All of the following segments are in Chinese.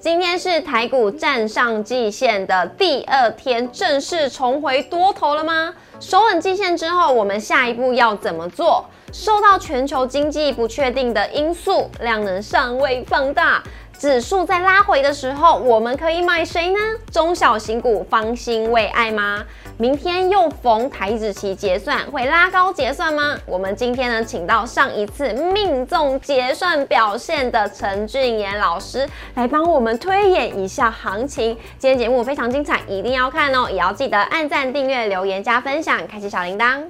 今天是台股站上季线的第二天，正式重回多头了吗？守稳季线之后，我们下一步要怎么做？受到全球经济不确定的因素，量能尚未放大。指数在拉回的时候，我们可以买谁呢？中小型股方兴未艾吗？明天又逢台子期结算，会拉高结算吗？我们今天呢，请到上一次命中结算表现的陈俊言老师来帮我们推演一下行情。今天节目非常精彩，一定要看哦！也要记得按赞、订阅、留言、加分享，开启小铃铛。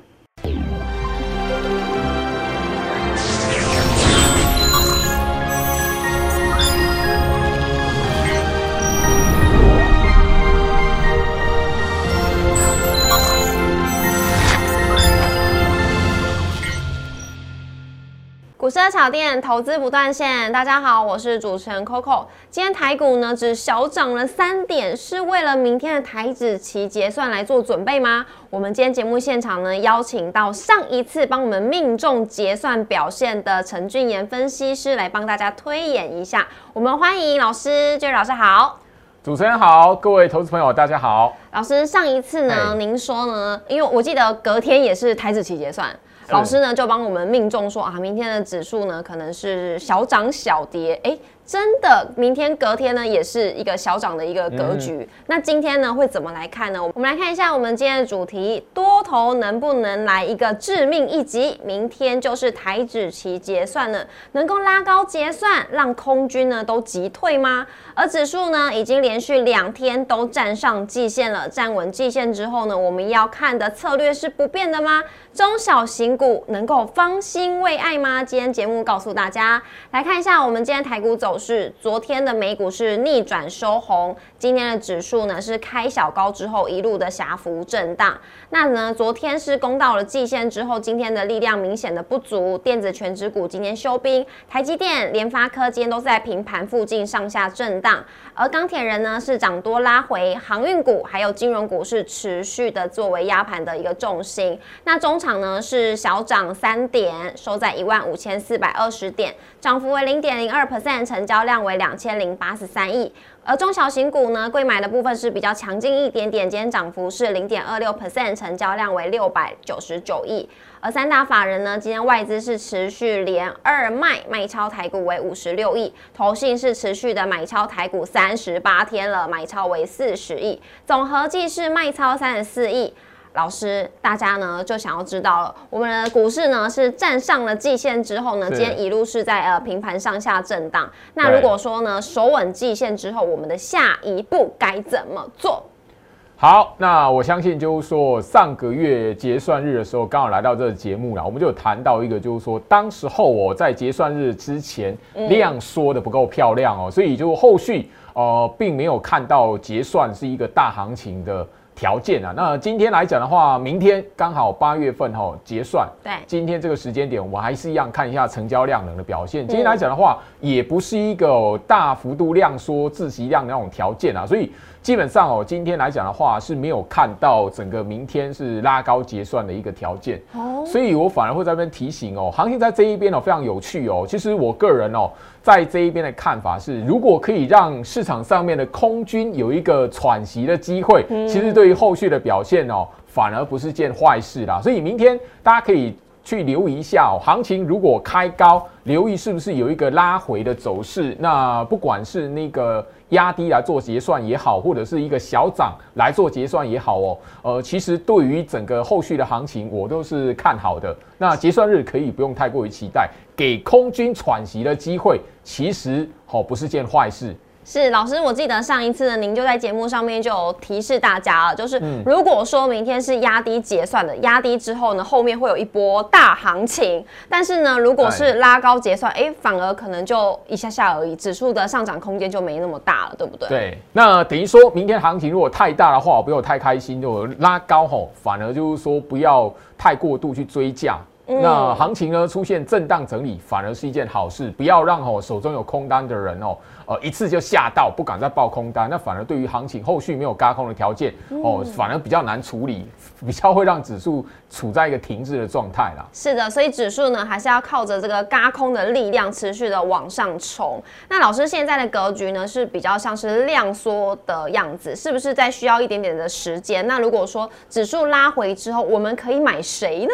股市炒店投资不断线，大家好，我是主持人 Coco。今天台股呢只小涨了三点，是为了明天的台指期结算来做准备吗？我们今天节目现场呢邀请到上一次帮我们命中结算表现的陈俊言分析师来帮大家推演一下。我们欢迎老师，俊老师好，主持人好，各位投资朋友大家好。老师上一次呢，您说呢？因为我记得隔天也是台指期结算。老师呢就帮我们命中说啊，明天的指数呢可能是小涨小跌，哎。真的，明天隔天呢也是一个小涨的一个格局。那今天呢会怎么来看呢？我们来看一下我们今天的主题：多头能不能来一个致命一击？明天就是台指期结算了，能够拉高结算，让空军呢都急退吗？而指数呢已经连续两天都站上季线了，站稳季线之后呢，我们要看的策略是不变的吗？中小型股能够方兴未艾吗？今天节目告诉大家，来看一下我们今天台股走。是昨天的美股是逆转收红，今天的指数呢是开小高之后一路的狭幅震荡。那呢，昨天是攻到了季线之后，今天的力量明显的不足，电子全指股今天休兵，台积电、联发科今天都在平盘附近上下震荡，而钢铁人呢是涨多拉回，航运股还有金融股是持续的作为压盘的一个重心。那中场呢是小涨三点，收在一万五千四百二十点，涨幅为零点零二 percent 成。交量为两千零八十三亿，而中小型股呢，贵买的部分是比较强劲一点点，今天涨幅是零点二六 percent，成交量为六百九十九亿。而三大法人呢，今天外资是持续连二卖，卖超台股为五十六亿，投信是持续的买超台股三十八天了，买超为四十亿，总合计是卖超三十四亿。老师，大家呢就想要知道了，我们的股市呢是站上了季线之后呢，今天一路是在呃平盘上下震荡。那如果说呢守稳季线之后，我们的下一步该怎么做？好，那我相信就是说上个月结算日的时候，刚好来到这个节目了，我们就有谈到一个，就是说当时候我在结算日之前量缩的不够漂亮哦，所以就后续呃并没有看到结算是一个大行情的。条件啊，那今天来讲的话，明天刚好八月份哈结算，对，今天这个时间点，我还是一样看一下成交量能的表现。今天来讲的话，也不是一个大幅度量缩、自息量的那种条件啊，所以。基本上哦，今天来讲的话是没有看到整个明天是拉高结算的一个条件哦，所以我反而会在这边提醒哦，行情在这一边哦非常有趣哦。其实我个人哦在这一边的看法是，如果可以让市场上面的空军有一个喘息的机会，其实对于后续的表现哦反而不是件坏事啦。所以明天大家可以。去留意一下哦，行情如果开高，留意是不是有一个拉回的走势。那不管是那个压低来做结算也好，或者是一个小涨来做结算也好哦，呃，其实对于整个后续的行情，我都是看好的。那结算日可以不用太过于期待，给空军喘息的机会，其实哦不是件坏事。是老师，我记得上一次呢，您就在节目上面就有提示大家了，就是如果说明天是压低结算的，压低之后呢，后面会有一波大行情。但是呢，如果是拉高结算，哎，反而可能就一下下而已，指数的上涨空间就没那么大了，对不对？对，那等于说明天行情如果太大的话，不要太开心，就拉高吼，反而就是说不要太过度去追价。那行情呢出现震荡整理，反而是一件好事。不要让哦手中有空单的人哦，呃一次就吓到，不敢再报空单。那反而对于行情后续没有嘎空的条件哦，反而比较难处理，比较会让指数处在一个停滞的状态啦。是的，所以指数呢还是要靠着这个嘎空的力量持续的往上冲。那老师现在的格局呢是比较像是量缩的样子，是不是在需要一点点的时间？那如果说指数拉回之后，我们可以买谁呢？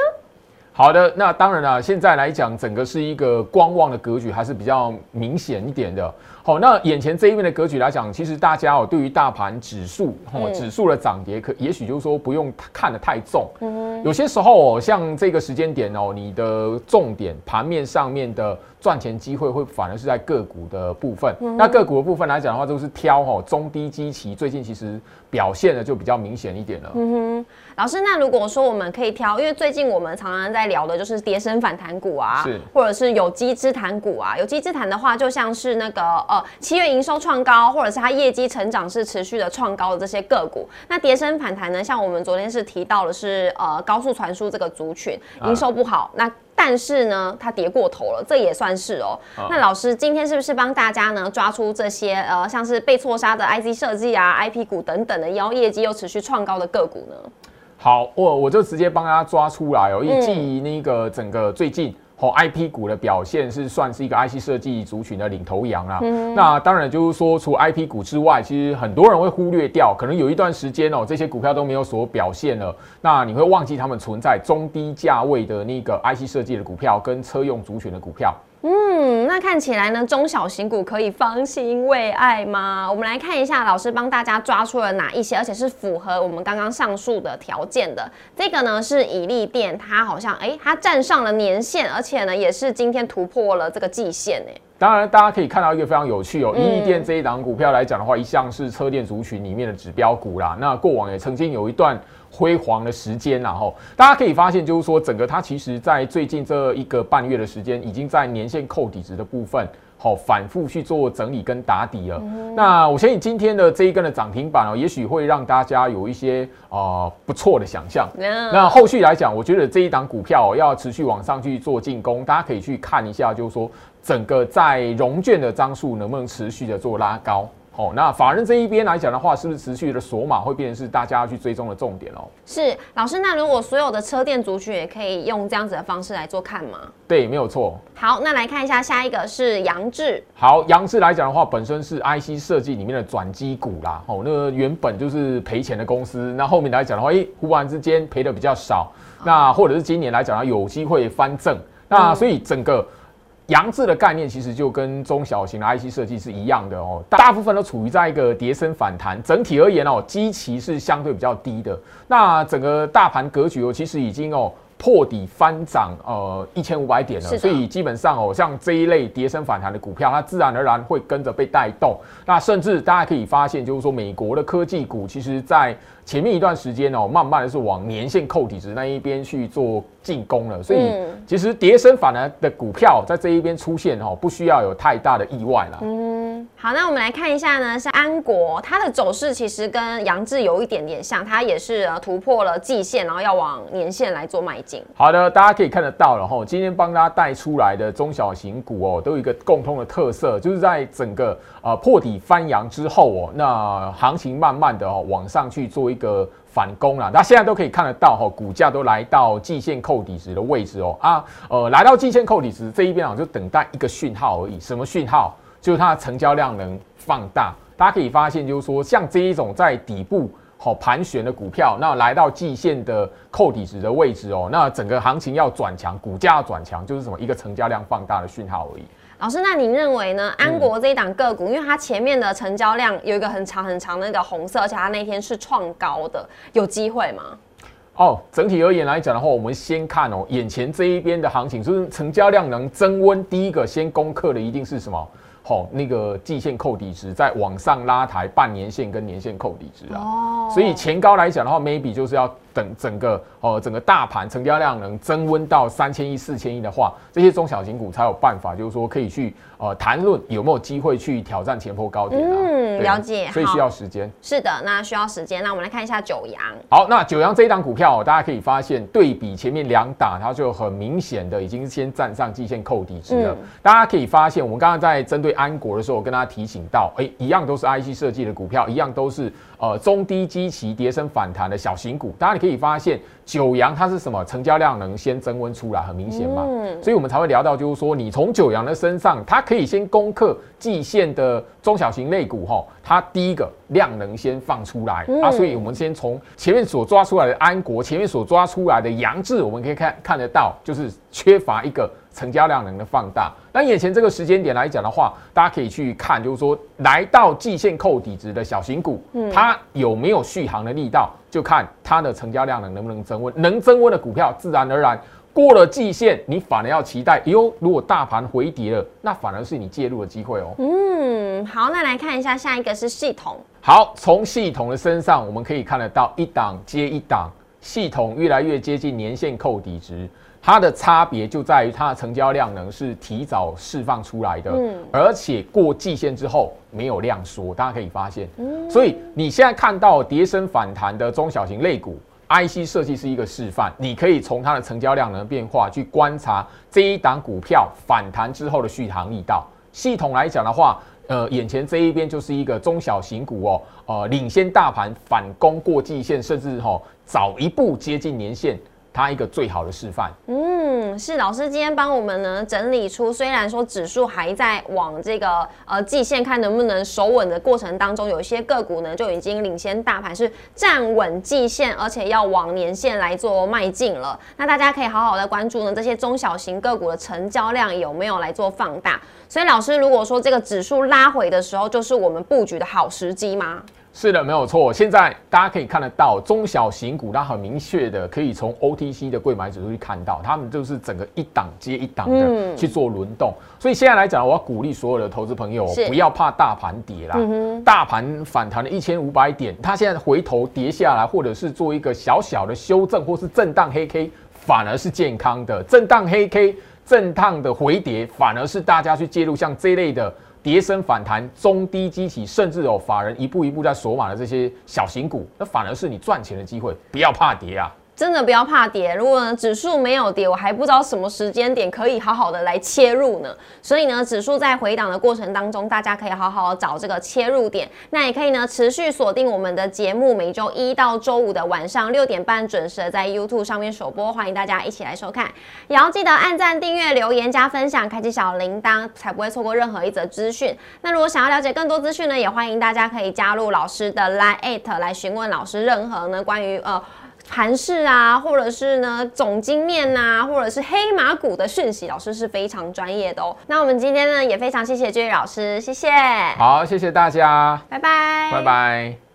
好的，那当然了，现在来讲，整个是一个观望的格局，还是比较明显一点的。好，那眼前这一面的格局来讲，其实大家哦，对于大盘指数哦，指数的涨跌，可也许就是说不用看得太重。嗯，有些时候哦，像这个时间点哦，你的重点盘面上面的。赚钱机会会反而是在个股的部分，那个股的部分来讲的话，就是挑哈中低基期，最近其实表现的就比较明显一点了。嗯哼，老师，那如果说我们可以挑，因为最近我们常常在聊的就是跌升反弹股啊，是，或者是有机之谈股啊，有机之谈的话，就像是那个呃七月营收创高，或者是它业绩成长是持续的创高的这些个股，那跌升反弹呢，像我们昨天是提到的是呃高速传输这个族群营收不好，那。但是呢，它跌过头了，这也算是哦。那老师今天是不是帮大家呢抓出这些呃，像是被错杀的 IC 设计啊、IP 股等等的，然后业绩又持续创高的个股呢？好，我我就直接帮大家抓出来哦，以及那个整个最近。哦，I P 股的表现是算是一个 I C 设计族群的领头羊啦。那当然就是说，除 I P 股之外，其实很多人会忽略掉，可能有一段时间哦，这些股票都没有所表现了。那你会忘记他们存在中低价位的那个 I C 设计的股票跟车用族群的股票。嗯，那看起来呢，中小型股可以放心为爱吗？我们来看一下，老师帮大家抓出了哪一些，而且是符合我们刚刚上述的条件的。这个呢是以利电，它好像哎，它站上了年线，而且呢也是今天突破了这个季线哎。当然，大家可以看到一个非常有趣哦，以利店这一档股票来讲的话，一向是车电族群里面的指标股啦。那过往也曾经有一段。辉煌的时间，然后大家可以发现，就是说整个它其实在最近这一个半月的时间，已经在年线扣底值的部分，好反复去做整理跟打底了。那我相信今天的这一根的涨停板哦，也许会让大家有一些啊不错的想象。那后续来讲，我觉得这一档股票要持续往上去做进攻，大家可以去看一下，就是说整个在融券的张数能不能持续的做拉高。哦，那法人这一边来讲的话，是不是持续的锁码会变成是大家要去追踪的重点哦？是，老师，那如果所有的车店族群也可以用这样子的方式来做看吗？对，没有错。好，那来看一下下一个是杨志。好，杨志来讲的话，本身是 IC 设计里面的转机股啦。哦，那个原本就是赔钱的公司，那后面来讲的话，哎，忽然之间赔的比较少，那或者是今年来讲，有机会翻正。那所以整个。扬字的概念其实就跟中小型的 IC 设计是一样的哦，大部分都处于在一个跌升反弹。整体而言哦，基期是相对比较低的。那整个大盘格局哦，其实已经哦破底翻涨呃一千五百点了，所以基本上哦，像这一类跌升反弹的股票，它自然而然会跟着被带动。那甚至大家可以发现，就是说美国的科技股，其实在前面一段时间哦，慢慢的是往年线扣底值那一边去做。进攻了，所以其实跌升反弹的股票在这一边出现哦，不需要有太大的意外了。嗯，好，那我们来看一下呢，是安国，它的走势其实跟杨志有一点点像，它也是呃突破了季线，然后要往年线来做迈进。好的，大家可以看得到了哈，今天帮大家带出来的中小型股哦，都有一个共通的特色，就是在整个呃破底翻扬之后哦，那行情慢慢的哦往上去做一个。反攻了，那现在都可以看得到哈，股价都来到季线扣底值的位置哦啊，呃，来到季线扣底值这一边啊，就等待一个讯号而已。什么讯号？就是它的成交量能放大。大家可以发现，就是说像这一种在底部好盘旋的股票，那来到季线的扣底值的位置哦，那整个行情要转强，股价要转强，就是什么一个成交量放大的讯号而已。老师，那您认为呢？安国这一档个股，因为它前面的成交量有一个很长很长的那个红色，而且它那天是创高的，有机会吗？哦，整体而言来讲的话，我们先看哦，眼前这一边的行情，就是成交量能增温，第一个先攻克的一定是什么？好，那个季线扣底值在往上拉抬，半年线跟年线扣底值啊。哦。所以前高来讲的话，maybe 就是要等整个哦整个大盘成交量能增温到三千亿、四千亿的话，这些中小型股才有办法，就是说可以去呃谈论有没有机会去挑战前波高点啊。嗯，了解。所以需要时间。是的，那需要时间。那我们来看一下九阳。好，那九阳这一档股票，大家可以发现对比前面两档，它就很明显的已经先站上季线扣底值了。大家可以发现，我们刚刚在针对安国的时候，我跟大家提醒到，哎，一样都是 IC 设计的股票，一样都是。呃，中低基期跌升反弹的小型股，大家你可以发现九阳它是什么？成交量能先增温出来，很明显嘛。嗯。所以我们才会聊到，就是说你从九阳的身上，它可以先攻克季线的中小型类股哈。它第一个量能先放出来啊，所以我们先从前面所抓出来的安国，前面所抓出来的杨志，我们可以看看得到，就是缺乏一个。成交量能的放大，那眼前这个时间点来讲的话，大家可以去看，就是说来到季线扣底值的小型股，它有没有续航的力道，就看它的成交量能能不能增温。能增温的股票，自然而然过了季线，你反而要期待，哟，如果大盘回跌了，那反而是你介入的机会哦。嗯，好，那来看一下下一个是系统。好，从系统的身上，我们可以看得到一档接一档，系统越来越接近年线扣底值。它的差别就在于它的成交量能是提早释放出来的，嗯，而且过季线之后没有量缩，大家可以发现，嗯，所以你现在看到跌升反弹的中小型类股，IC 设计是一个示范，你可以从它的成交量能变化去观察这一档股票反弹之后的续航力道。系统来讲的话，呃，眼前这一边就是一个中小型股哦，呃，领先大盘反攻过季线，甚至哈早一步接近年线。它一个最好的示范。嗯，是老师今天帮我们呢整理出，虽然说指数还在往这个呃季线看能不能守稳的过程当中，有一些个股呢就已经领先大盘是站稳季线，而且要往年线来做迈进了。那大家可以好好的关注呢这些中小型个股的成交量有没有来做放大。所以老师如果说这个指数拉回的时候，就是我们布局的好时机吗？是的，没有错。现在大家可以看得到中小型股，它很明确的可以从 OTC 的贵买指数去看到，他们就是整个一档接一档的去做轮动。所以现在来讲，我要鼓励所有的投资朋友不要怕大盘跌啦。大盘反弹了一千五百点，它现在回头跌下来，或者是做一个小小的修正，或是震荡黑 K，反而是健康的。震荡黑 K，震荡的回跌，反而是大家去介入像这类的。跌升反弹、中低激起，甚至有法人一步一步在锁码的这些小型股，那反而是你赚钱的机会，不要怕跌啊！真的不要怕跌，如果呢指数没有跌，我还不知道什么时间点可以好好的来切入呢。所以呢，指数在回档的过程当中，大家可以好好找这个切入点。那也可以呢持续锁定我们的节目，每周一到周五的晚上六点半准时在 YouTube 上面首播，欢迎大家一起来收看。也要记得按赞、订阅、留言、加分享，开启小铃铛，才不会错过任何一则资讯。那如果想要了解更多资讯呢，也欢迎大家可以加入老师的 Line 来询问老师任何呢关于呃。盘市啊，或者是呢总经面呐，或者是黑马股的讯息，老师是非常专业的哦。那我们今天呢也非常谢谢 J 老师，谢谢。好，谢谢大家，拜拜，拜拜。